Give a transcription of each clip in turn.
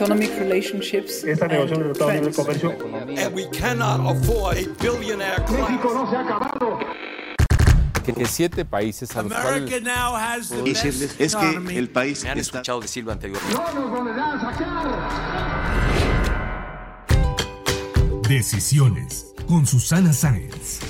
Economic relationships Esta and negociación de Libre trends. Comercio And we cannot afford a billionaire class. que, que siete países a los cuales America now has the decirles best es que el país Me han está escuchado decirlo anteriormente. Decisiones con Susana Sáenz.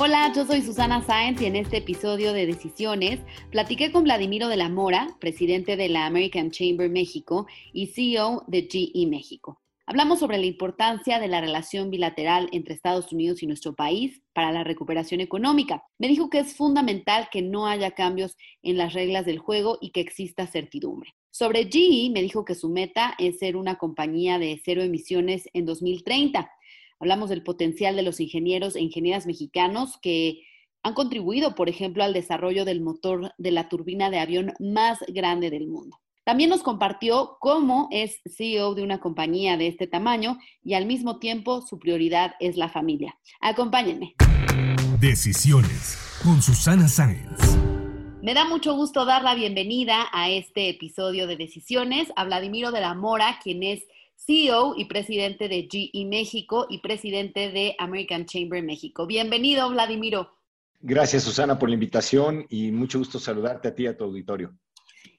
Hola, yo soy Susana Sáenz y en este episodio de Decisiones platiqué con Vladimiro de la Mora, presidente de la American Chamber México y CEO de GE México. Hablamos sobre la importancia de la relación bilateral entre Estados Unidos y nuestro país para la recuperación económica. Me dijo que es fundamental que no haya cambios en las reglas del juego y que exista certidumbre. Sobre GE, me dijo que su meta es ser una compañía de cero emisiones en 2030. Hablamos del potencial de los ingenieros e ingenieras mexicanos que han contribuido, por ejemplo, al desarrollo del motor de la turbina de avión más grande del mundo. También nos compartió cómo es CEO de una compañía de este tamaño y al mismo tiempo su prioridad es la familia. Acompáñenme. Decisiones con Susana Sáenz. Me da mucho gusto dar la bienvenida a este episodio de Decisiones a Vladimiro de la Mora, quien es CEO y presidente de GE México y presidente de American Chamber México. Bienvenido, Vladimiro. Gracias, Susana, por la invitación y mucho gusto saludarte a ti y a tu auditorio.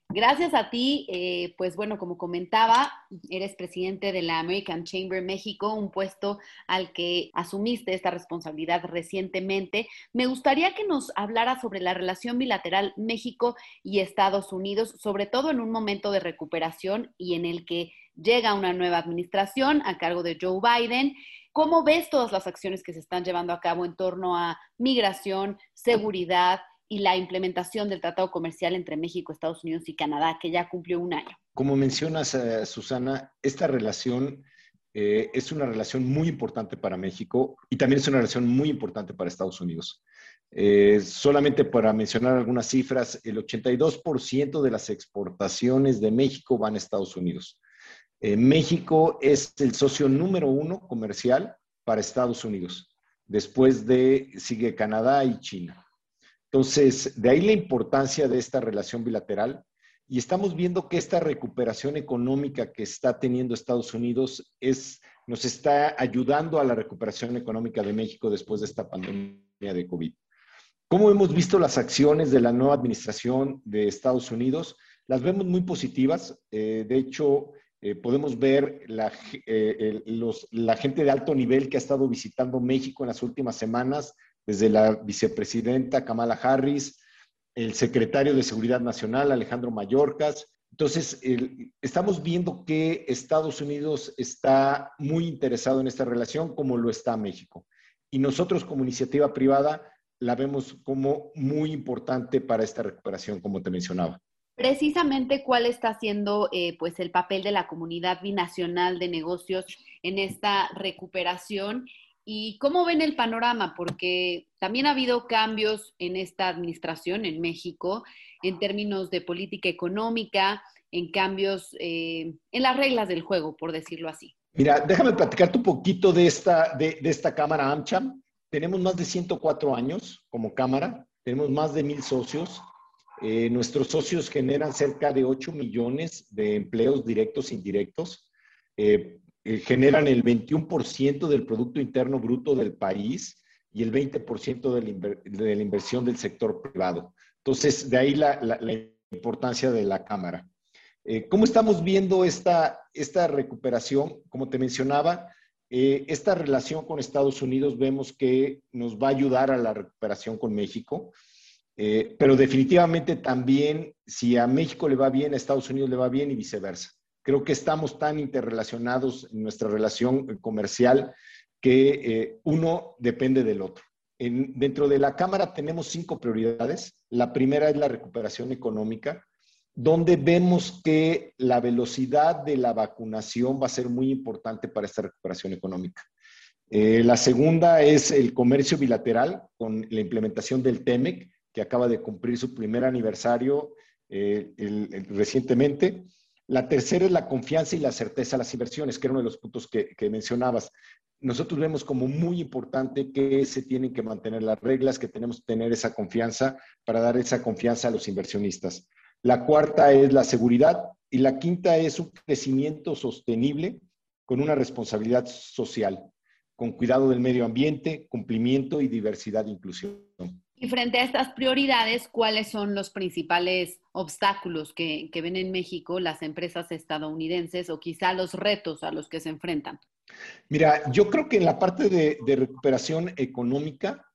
Gracias a ti, eh, pues bueno, como comentaba, eres presidente de la American Chamber México, un puesto al que asumiste esta responsabilidad recientemente. Me gustaría que nos hablara sobre la relación bilateral México y Estados Unidos, sobre todo en un momento de recuperación y en el que llega una nueva administración a cargo de Joe Biden. ¿Cómo ves todas las acciones que se están llevando a cabo en torno a migración, seguridad? y la implementación del Tratado Comercial entre México, Estados Unidos y Canadá, que ya cumplió un año. Como mencionas, eh, Susana, esta relación eh, es una relación muy importante para México y también es una relación muy importante para Estados Unidos. Eh, solamente para mencionar algunas cifras, el 82% de las exportaciones de México van a Estados Unidos. México es el socio número uno comercial para Estados Unidos. Después de sigue Canadá y China. Entonces, de ahí la importancia de esta relación bilateral. Y estamos viendo que esta recuperación económica que está teniendo Estados Unidos es, nos está ayudando a la recuperación económica de México después de esta pandemia de COVID. ¿Cómo hemos visto las acciones de la nueva administración de Estados Unidos? Las vemos muy positivas. Eh, de hecho, eh, podemos ver la, eh, los, la gente de alto nivel que ha estado visitando México en las últimas semanas desde la vicepresidenta Kamala Harris, el secretario de Seguridad Nacional Alejandro Mayorkas. Entonces, el, estamos viendo que Estados Unidos está muy interesado en esta relación como lo está México. Y nosotros como iniciativa privada la vemos como muy importante para esta recuperación, como te mencionaba. Precisamente, ¿cuál está siendo eh, pues el papel de la comunidad binacional de negocios en esta recuperación? ¿Y cómo ven el panorama? Porque también ha habido cambios en esta administración en México en términos de política económica, en cambios eh, en las reglas del juego, por decirlo así. Mira, déjame platicarte un poquito de esta, de, esta Cámara AmCham. Tenemos más de 104 años como Cámara, tenemos más de mil socios. Eh, nuestros socios generan cerca de 8 millones de empleos directos e indirectos. Eh, generan el 21% del Producto Interno Bruto del país y el 20% de la, inversión del sector privado. Entonces, de ahí la, importancia de la Cámara. Eh, ¿Cómo estamos viendo esta, recuperación? Como te mencionaba, eh, esta relación con Estados Unidos vemos que nos va a ayudar a la recuperación con México, eh, pero definitivamente también si a México le va bien, a Estados Unidos le va bien y viceversa. Creo que estamos tan interrelacionados en nuestra relación comercial que eh, uno depende del otro. dentro de la Cámara tenemos cinco prioridades. La primera es la recuperación económica, donde vemos que la velocidad de la vacunación va a ser muy importante para esta recuperación económica. Eh, la segunda es el comercio bilateral con la implementación del TEMEC, que acaba de cumplir su primer aniversario eh, recientemente. La tercera es la confianza y la certeza a las inversiones, que era uno de los puntos que, que mencionabas nosotros vemos como muy importante que se tienen que mantener las reglas, que tenemos que tener esa confianza para dar esa confianza a los inversionistas. La cuarta es la seguridad y la quinta es un crecimiento sostenible con una responsabilidad social, con cuidado del medio ambiente, cumplimiento y diversidad e inclusión. Y frente a estas prioridades, ¿cuáles son los principales obstáculos que, que ven en México las empresas estadounidenses o quizá los retos a los que se enfrentan? Mira, yo creo que en la parte de, recuperación económica,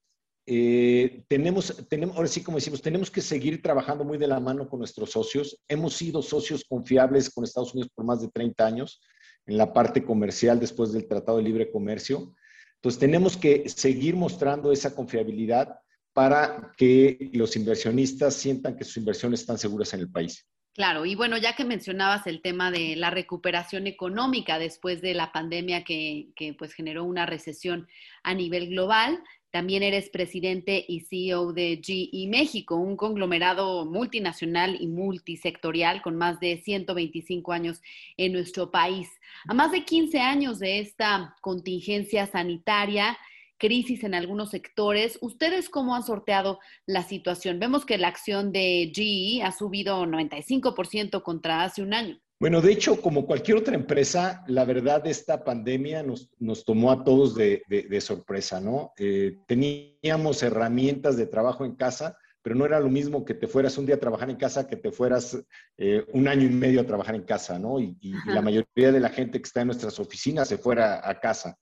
eh, tenemos, tenemos, ahora sí como decimos, tenemos que seguir trabajando muy de la mano con nuestros socios. Hemos sido socios confiables con Estados Unidos por más de 30 años en la parte comercial después del Tratado de Libre Comercio. Entonces tenemos que seguir mostrando esa confiabilidad para que los inversionistas sientan que sus inversiones están seguras en el país. Claro, y bueno, ya que mencionabas el tema de la recuperación económica después de la pandemia que, pues generó una recesión a nivel global, también eres presidente y CEO de GE México, un conglomerado multinacional y multisectorial con más de 125 años en nuestro país. A más de 15 años de esta contingencia sanitaria, crisis en algunos sectores. ¿Ustedes cómo han sorteado la situación? Vemos que la acción de GE ha subido 95% contra hace un año. Bueno, de hecho, como cualquier otra empresa, la verdad, esta pandemia nos, nos tomó a todos de, de, sorpresa, ¿no? Eh, teníamos herramientas de trabajo en casa, pero no era lo mismo que te fueras un día a trabajar en casa que te fueras eh, un año y medio a trabajar en casa, ¿no? Y, y, la mayoría de la gente que está en nuestras oficinas se fuera a casa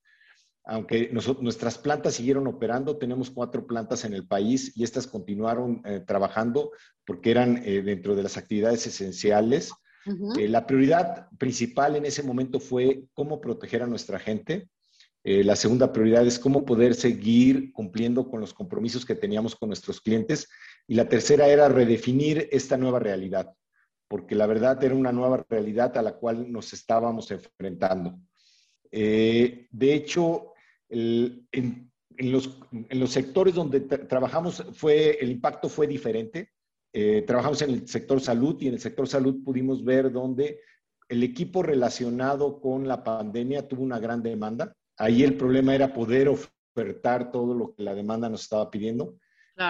aunque nuestras plantas siguieron operando, tenemos cuatro plantas en el país y estas continuaron eh, trabajando porque eran eh, dentro de las actividades esenciales. Eh, la prioridad principal en ese momento fue cómo proteger a nuestra gente. la segunda prioridad es cómo poder seguir cumpliendo con los compromisos que teníamos con nuestros clientes. Y la tercera era redefinir esta nueva realidad, porque la verdad era una nueva realidad a la cual nos estábamos enfrentando. de hecho, en, los, sectores donde trabajamos fue, el impacto fue diferente. Eh, trabajamos en el sector salud y en el sector salud pudimos ver donde el equipo relacionado con la pandemia tuvo una gran demanda. Ahí el problema era poder ofertar todo lo que la demanda nos estaba pidiendo.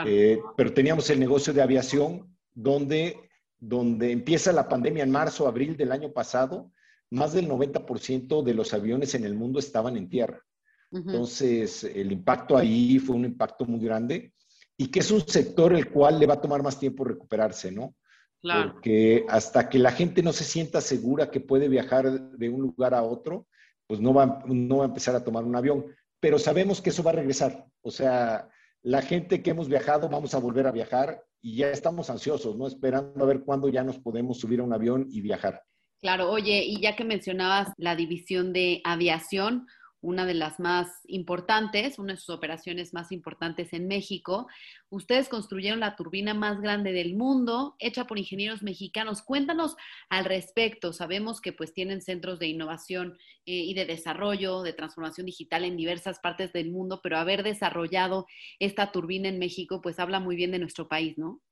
Eh, pero teníamos el negocio de aviación donde, donde empieza la pandemia en marzo, abril del año pasado, más del 90% de los aviones en el mundo estaban en tierra. Entonces, el impacto ahí fue un impacto muy grande y que es un sector el cual le va a tomar más tiempo recuperarse, ¿no? Claro. Porque hasta que la gente no se sienta segura que puede viajar de un lugar a otro, pues no va, no va a empezar a tomar un avión. Pero sabemos que eso va a regresar. O sea, la gente que hemos viajado, vamos a volver a viajar y ya estamos ansiosos, ¿no? Esperando a ver cuándo ya nos podemos subir a un avión y viajar. Claro, oye, y ya que mencionabas la división de aviación, una de las más importantes, una de sus operaciones más importantes en México. Ustedes construyeron la turbina más grande del mundo, hecha por ingenieros mexicanos. Cuéntanos al respecto. Sabemos que pues tienen centros de innovación eh, y de desarrollo, de transformación digital en diversas partes del mundo, pero haber desarrollado esta turbina en México pues habla muy bien de nuestro país, ¿no?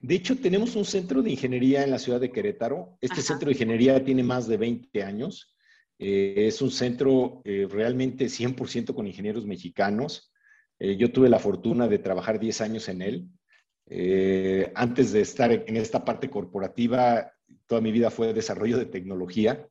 De hecho, tenemos un centro de ingeniería en la ciudad de Querétaro. Este centro de ingeniería tiene más de 20 años eh, es un centro eh, realmente 100% con ingenieros mexicanos. Eh, yo tuve la fortuna de trabajar 10 años en él. antes de estar en esta parte corporativa, toda mi vida fue desarrollo de tecnología.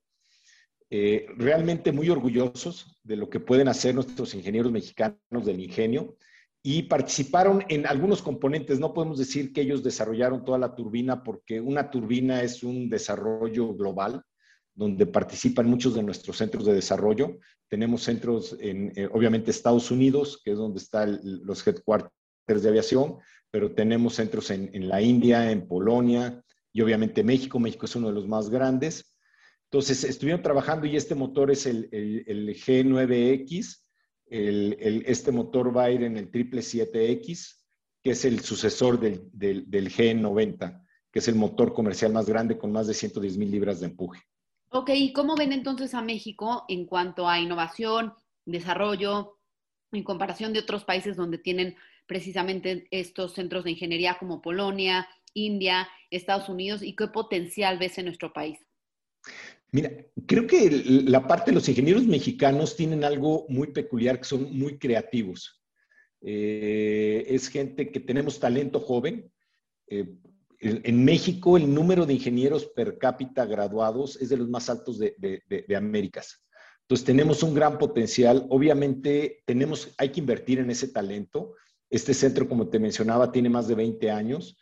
realmente muy orgullosos de lo que pueden hacer nuestros ingenieros mexicanos del ingenio y participaron en algunos componentes. No podemos decir que ellos desarrollaron toda la turbina porque una turbina es un desarrollo global donde participan muchos de nuestros centros de desarrollo. Tenemos centros en, eh, obviamente, Estados Unidos, que es donde están los headquarters de aviación, pero tenemos centros en, la India, en Polonia y obviamente México. México es uno de los más grandes. Entonces, estuvieron trabajando y este motor es el, el, el G9X. este motor va a ir en el 777X, que es el sucesor del, del G90, que es el motor comercial más grande con más de 110 mil libras de empuje. Ok, ¿y cómo ven entonces a México en cuanto a innovación, desarrollo, en comparación de otros países donde tienen precisamente estos centros de ingeniería como Polonia, India, Estados Unidos, y qué potencial ves en nuestro país? Mira, creo que la parte de los ingenieros mexicanos tienen algo muy peculiar, que son muy creativos. Eh, es gente que tenemos talento joven. Eh, en, México el número de ingenieros per cápita graduados es de los más altos de, de, Américas. Entonces tenemos un gran potencial. Obviamente tenemos, hay que invertir en ese talento. Este centro, como te mencionaba, tiene más de 20 años,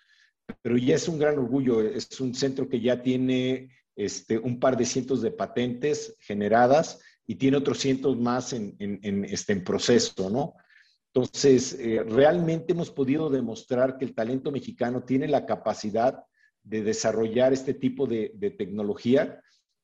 pero ya es un gran orgullo. Es un centro que ya tiene este, un par de cientos de patentes generadas y tiene otros cientos más en, en, este, en proceso, ¿no? Entonces, eh, realmente hemos podido demostrar que el talento mexicano tiene la capacidad de desarrollar este tipo de, tecnología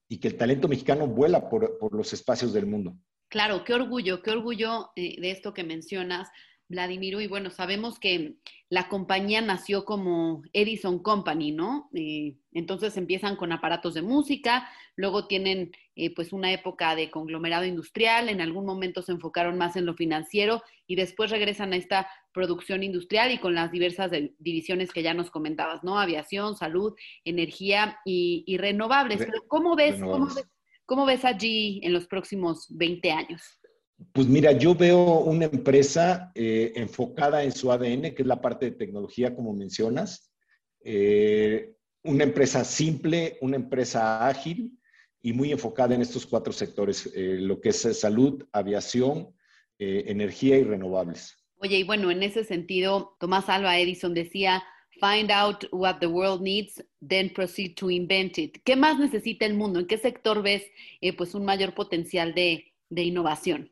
y que el talento mexicano vuela por, los espacios del mundo. Claro, qué orgullo, qué orgullo eh, de esto que mencionas. Vladimiro, y bueno, sabemos que la compañía nació como Edison Company, ¿no? Eh, entonces empiezan con aparatos de música, luego tienen eh, pues una época de conglomerado industrial, en algún momento se enfocaron más en lo financiero y después regresan a esta producción industrial y con las diversas divisiones que ya nos comentabas, ¿no? Aviación, salud, energía y, renovables. Pero ¿cómo ves, ¿cómo ves, cómo ves allí en los próximos 20 años? Pues mira, yo veo una empresa eh, enfocada en su ADN, que es la parte de tecnología, como mencionas. Eh, una empresa simple, una empresa ágil y muy enfocada en estos cuatro sectores, eh, lo que es salud, aviación, energía y renovables. Oye, y bueno, en ese sentido, Tomás Alba Edison decía, find out what the world needs, then proceed to invent it. ¿Qué más necesita el mundo? ¿En qué sector ves pues un mayor potencial de, de innovación?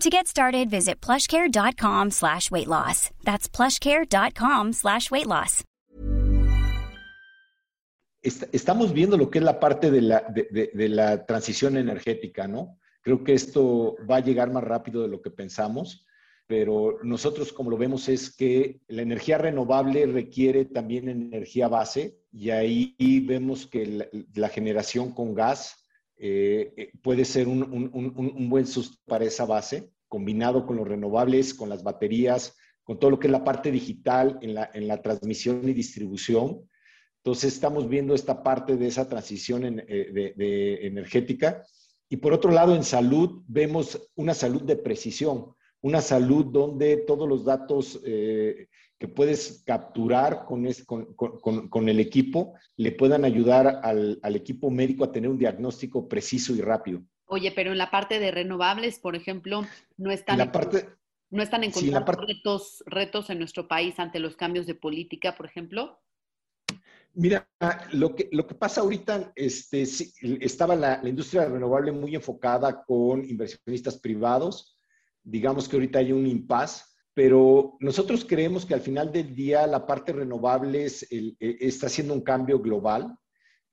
To get started, visit plushcare.com slash weight loss. That's plushcare.com slash weight loss. Estamos viendo lo que es la parte de la, de, de, la transición energética, ¿no? Creo que esto va a llegar más rápido de lo que pensamos, pero nosotros como lo vemos es que la energía renovable requiere también energía base y ahí vemos que la, la generación con gas eh, eh, puede ser un, buen susto para esa base, combinado con los renovables, con las baterías, con todo lo que es la parte digital en la, transmisión y distribución. Entonces estamos viendo esta parte de esa transición eh, de, energética. Y por otro lado, en salud vemos una salud de precisión, una salud donde todos los datos que puedes capturar con, con, con, el equipo le puedan ayudar al, al, equipo médico a tener un diagnóstico preciso y rápido. Oye, pero en la parte de renovables, por ejemplo, no están, en la parte, no están encontrando retos, retos en nuestro país ante los cambios de política, por ejemplo. Mira, lo que, lo que pasa ahorita, este, estaba la, la industria renovable muy enfocada con inversionistas privados. Digamos que ahorita hay un impasse pero nosotros creemos que al final del día la parte renovable e, está haciendo un cambio global.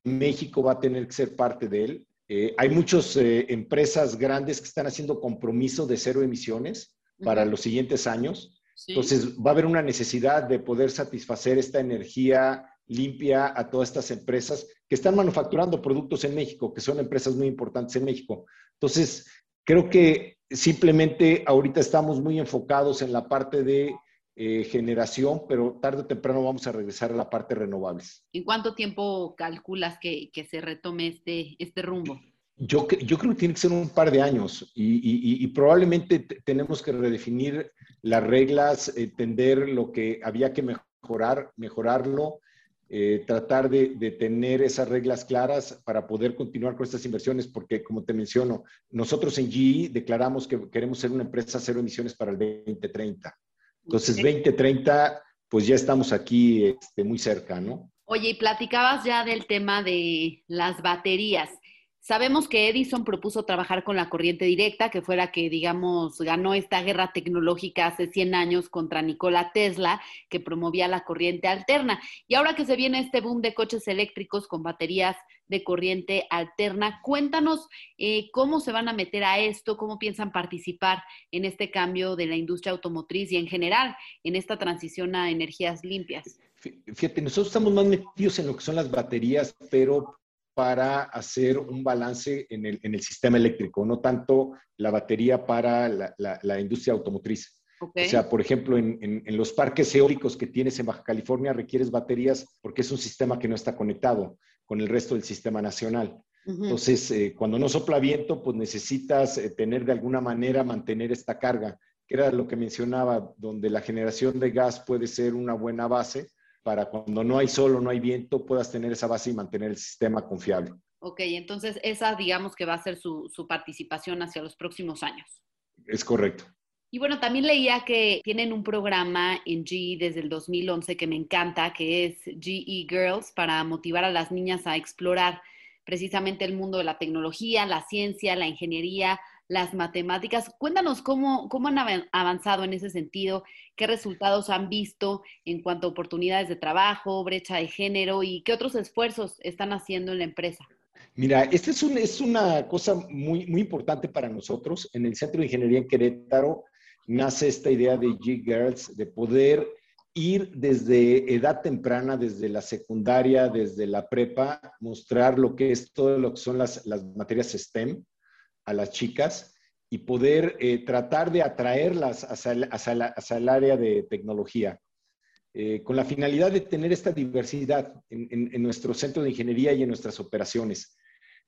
México va a tener que ser parte de él. Eh, hay muchas eh, empresas grandes que están haciendo compromiso de cero emisiones para los siguientes años. Entonces va a haber una necesidad de poder satisfacer esta energía limpia a todas estas empresas que están manufacturando productos en México, que son empresas muy importantes en México. Entonces, creo que simplemente ahorita estamos muy enfocados en la parte de eh, generación, pero tarde o temprano vamos a regresar a la parte renovables. ¿En cuánto tiempo calculas que, se retome este, este rumbo? Yo, yo creo que tiene que ser un par de años y, probablemente tenemos que redefinir las reglas, entender lo que había que mejorar, mejorarlo eh, tratar de, tener esas reglas claras para poder continuar con estas inversiones, porque como te menciono, nosotros en GE declaramos que queremos ser una empresa cero emisiones para el 2030. Entonces, 2030 pues ya estamos aquí este, muy cerca, ¿no? Oye, y platicabas ya del tema de las baterías. Sabemos que Edison propuso trabajar con la corriente directa, que fue la que, digamos, ganó esta guerra tecnológica hace 100 años contra Nikola Tesla, que promovía la corriente alterna. Y ahora que se viene este boom de coches eléctricos con baterías de corriente alterna, cuéntanos eh, cómo se van a meter a esto, cómo piensan participar en este cambio de la industria automotriz y en general en esta transición a energías limpias. Fíjate, nosotros estamos más metidos en lo que son las baterías, pero para hacer un balance en el, sistema eléctrico, no tanto la batería para la, industria automotriz. O sea, por ejemplo, en, los parques eólicos que tienes en Baja California requieres baterías porque es un sistema que no está conectado con el resto del sistema nacional. Entonces, eh, cuando no sopla viento, pues necesitas eh, tener de alguna manera mantener esta carga, que era lo que mencionaba, donde la generación de gas puede ser una buena base, para cuando no hay sol o no hay viento puedas tener esa base y mantener el sistema confiable. Ok, entonces esa digamos que va a ser su, su participación hacia los próximos años. Es correcto. Y bueno, también leía que tienen un programa en GE desde el 2011 que me encanta, que es GE Girls, para motivar a las niñas a explorar precisamente el mundo de la tecnología, la ciencia, la ingeniería, las matemáticas. Cuéntanos cómo, cómo han avanzado en ese sentido, qué resultados han visto en cuanto a oportunidades de trabajo, brecha de género y qué otros esfuerzos están haciendo en la empresa. Mira, esta es, es una cosa muy, muy importante para nosotros. En el Centro de Ingeniería en Querétaro nace esta idea de G-Girls, de poder ir desde edad temprana, desde la secundaria, desde la prepa, mostrar lo que es todo lo que son las, las materias STEM, a las chicas y poder eh, tratar de atraerlas hacia, el área de tecnología, eh, con la finalidad de tener esta diversidad en, nuestro centro de ingeniería y en nuestras operaciones.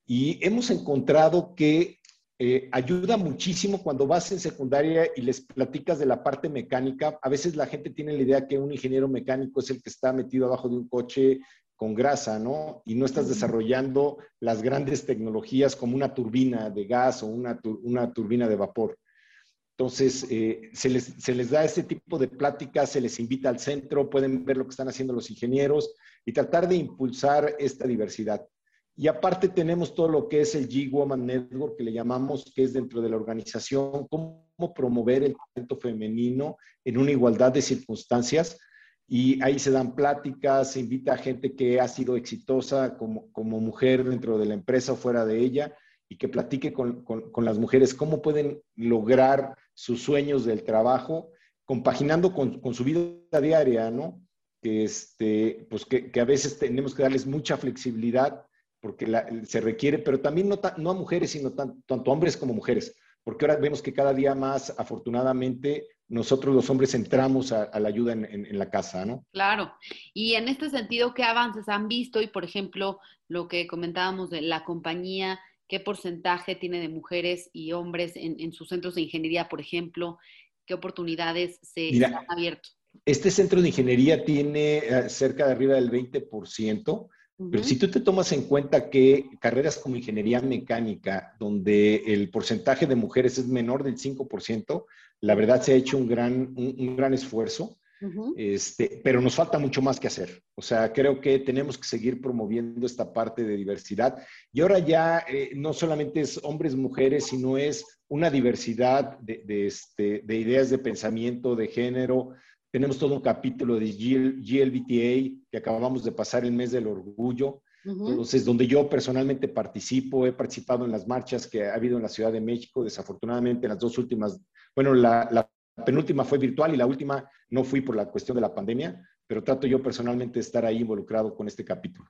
Y hemos encontrado que eh, ayuda muchísimo cuando vas en secundaria y les platicas de la parte mecánica. A veces la gente tiene la idea que un ingeniero mecánico es el que está metido abajo de un coche con grasa, ¿no? Y no estás desarrollando las grandes tecnologías como una turbina de gas o una, turbina de vapor. Entonces, eh, se, les, da este tipo de pláticas, se les invita al centro, pueden ver lo que están haciendo los ingenieros y tratar de impulsar esta diversidad. Y aparte tenemos todo lo que es el G-Woman Network, que le llamamos, que es dentro de la organización, cómo promover el talento femenino en una igualdad de circunstancias y ahí se dan pláticas, se invita a gente que ha sido exitosa como, como mujer dentro de la empresa o fuera de ella y que platique con, con, las mujeres cómo pueden lograr sus sueños del trabajo compaginando con, con su vida diaria, ¿no? Que, este, pues que, que, a veces tenemos que darles mucha flexibilidad porque se requiere, pero también no, no a mujeres, sino tanto hombres como mujeres, porque ahora vemos que cada día más, afortunadamente, nosotros los hombres entramos a, la ayuda en, la casa, ¿no? Claro. Y en este sentido, ¿qué avances han visto? Y, por ejemplo, lo que comentábamos de la compañía, ¿qué porcentaje tiene de mujeres y hombres en, sus centros de ingeniería, por ejemplo? ¿Qué oportunidades se han abierto? Este centro de ingeniería tiene eh, cerca de arriba del 20%. Pero si tú te tomas en cuenta que carreras como ingeniería mecánica, donde el porcentaje de mujeres es menor del 5%, la verdad se ha hecho un gran, un, gran esfuerzo, este, pero nos falta mucho más que hacer. O sea, creo que tenemos que seguir promoviendo esta parte de diversidad. Y ahora ya eh, no solamente es hombres, mujeres, sino es una diversidad de, de, este, de ideas de pensamiento, de género. Tenemos todo un capítulo de GLBTA que acabamos de pasar el mes del orgullo. Entonces, donde yo personalmente participo, he participado en las marchas que ha habido en la Ciudad de México, desafortunadamente en las dos últimas bueno, la, penúltima fue virtual y la última no fui por la cuestión de la pandemia, pero trato yo personalmente de estar ahí involucrado con este capítulo.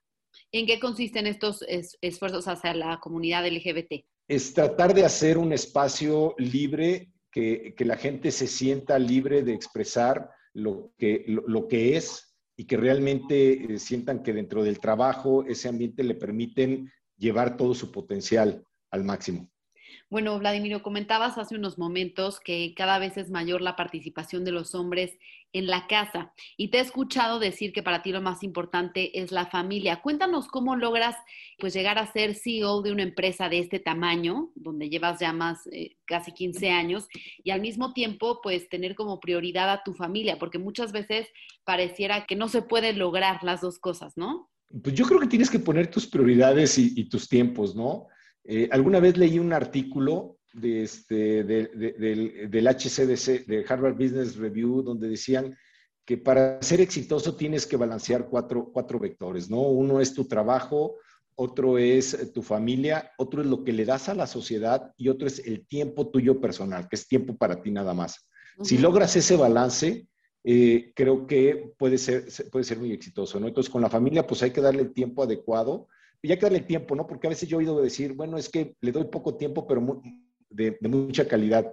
¿En qué consisten estos esfuerzos hacia la comunidad LGBT? Es tratar de hacer un espacio libre, que, la gente se sienta libre de expresar lo que, lo, que es y que realmente eh, sientan que dentro del trabajo ese ambiente le permiten llevar todo su potencial al máximo. Bueno, Vladimiro, comentabas hace unos momentos que cada vez es mayor la participación de los hombres en la casa y te he escuchado decir que para ti lo más importante es la familia. Cuéntanos cómo logras pues llegar a ser CEO de una empresa de este tamaño, donde llevas ya más eh, casi 15 años y al mismo tiempo pues tener como prioridad a tu familia, porque muchas veces pareciera que no se puede lograr las dos cosas, ¿no? Pues yo creo que tienes que poner tus prioridades y tus tiempos, ¿no? Eh, alguna vez leí un artículo de este, del, del, HCDC, de Harvard Business Review, donde decían que para ser exitoso tienes que balancear cuatro, cuatro vectores, ¿no? Uno es tu trabajo, otro es tu familia, otro es lo que le das a la sociedad y otro es el tiempo tuyo personal, que es tiempo para ti nada más. Si logras ese balance, eh, creo que puede ser, puede ser muy exitoso, ¿no? Entonces, con la familia, pues hay que darle el tiempo adecuado y hay que darle tiempo, ¿no? Porque a veces yo he oído decir, bueno, es que le doy poco tiempo, pero de, mucha calidad.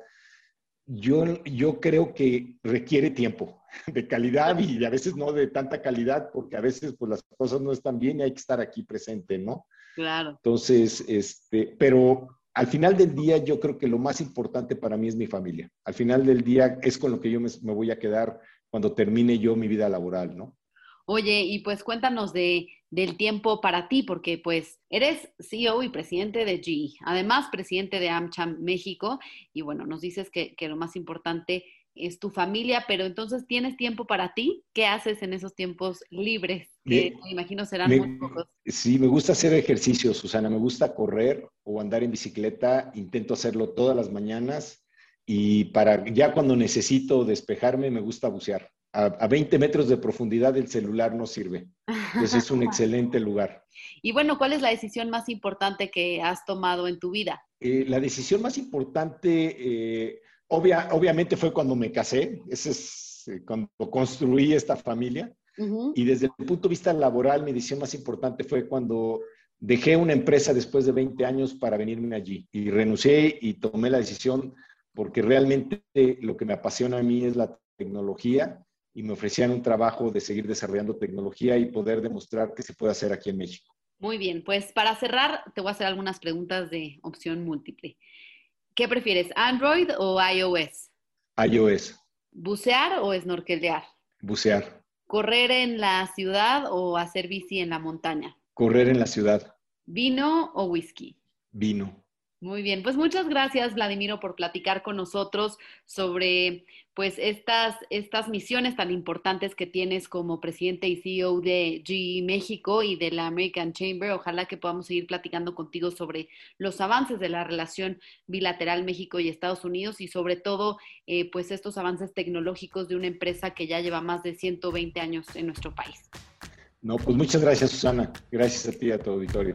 Yo, yo creo que requiere tiempo de calidad y a veces no de tanta calidad, porque a veces pues las cosas no están bien y hay que estar aquí presente, ¿no? Claro. Entonces, este, pero al final del día yo creo que lo más importante para mí es mi familia. Al final del día es con lo que yo me, me voy a quedar cuando termine yo mi vida laboral, ¿no? Oye, y pues cuéntanos de, del tiempo para ti, porque pues eres CEO y presidente de GE, además presidente de AmCham México, y bueno, nos dices que, lo más importante es tu familia, pero entonces tienes tiempo para ti. ¿Qué haces en esos tiempos libres? Que me, imagino serán muy pocos. Sí, me gusta hacer ejercicio, Susana. Me gusta correr o andar en bicicleta. Intento hacerlo todas las mañanas. Y para ya cuando necesito despejarme, me gusta bucear a, 20 metros de profundidad el celular no sirve. Entonces es un excelente lugar. Y bueno, ¿cuál es la decisión más importante que has tomado en tu vida? Eh, la decisión más importante, eh, obviamente fue cuando me casé, ese es eh, cuando construí esta familia. Y desde el punto de vista laboral, mi decisión más importante fue cuando dejé una empresa después de 20 años para venirme allí. Y renuncié y tomé la decisión porque realmente lo que me apasiona a mí es la tecnología y me ofrecían un trabajo de seguir desarrollando tecnología y poder demostrar que se puede hacer aquí en México. Muy bien, pues para cerrar te voy a hacer algunas preguntas de opción múltiple. ¿Qué prefieres, Android o iOS? iOS. ¿Bucear o snorkelear? Bucear. ¿Correr en la ciudad o hacer bici en la montaña? Correr en la ciudad. ¿Vino o whisky? Vino. Muy bien, pues muchas gracias, Vladimiro, por platicar con nosotros sobre pues estas, estas misiones tan importantes que tienes como presidente y CEO de GE México y de la American Chamber. Ojalá que podamos seguir platicando contigo sobre los avances de la relación bilateral México y Estados Unidos y sobre todo eh, pues estos avances tecnológicos de una empresa que ya lleva más de 120 años en nuestro país. No, pues muchas gracias, Susana. Gracias a ti y a tu auditorio.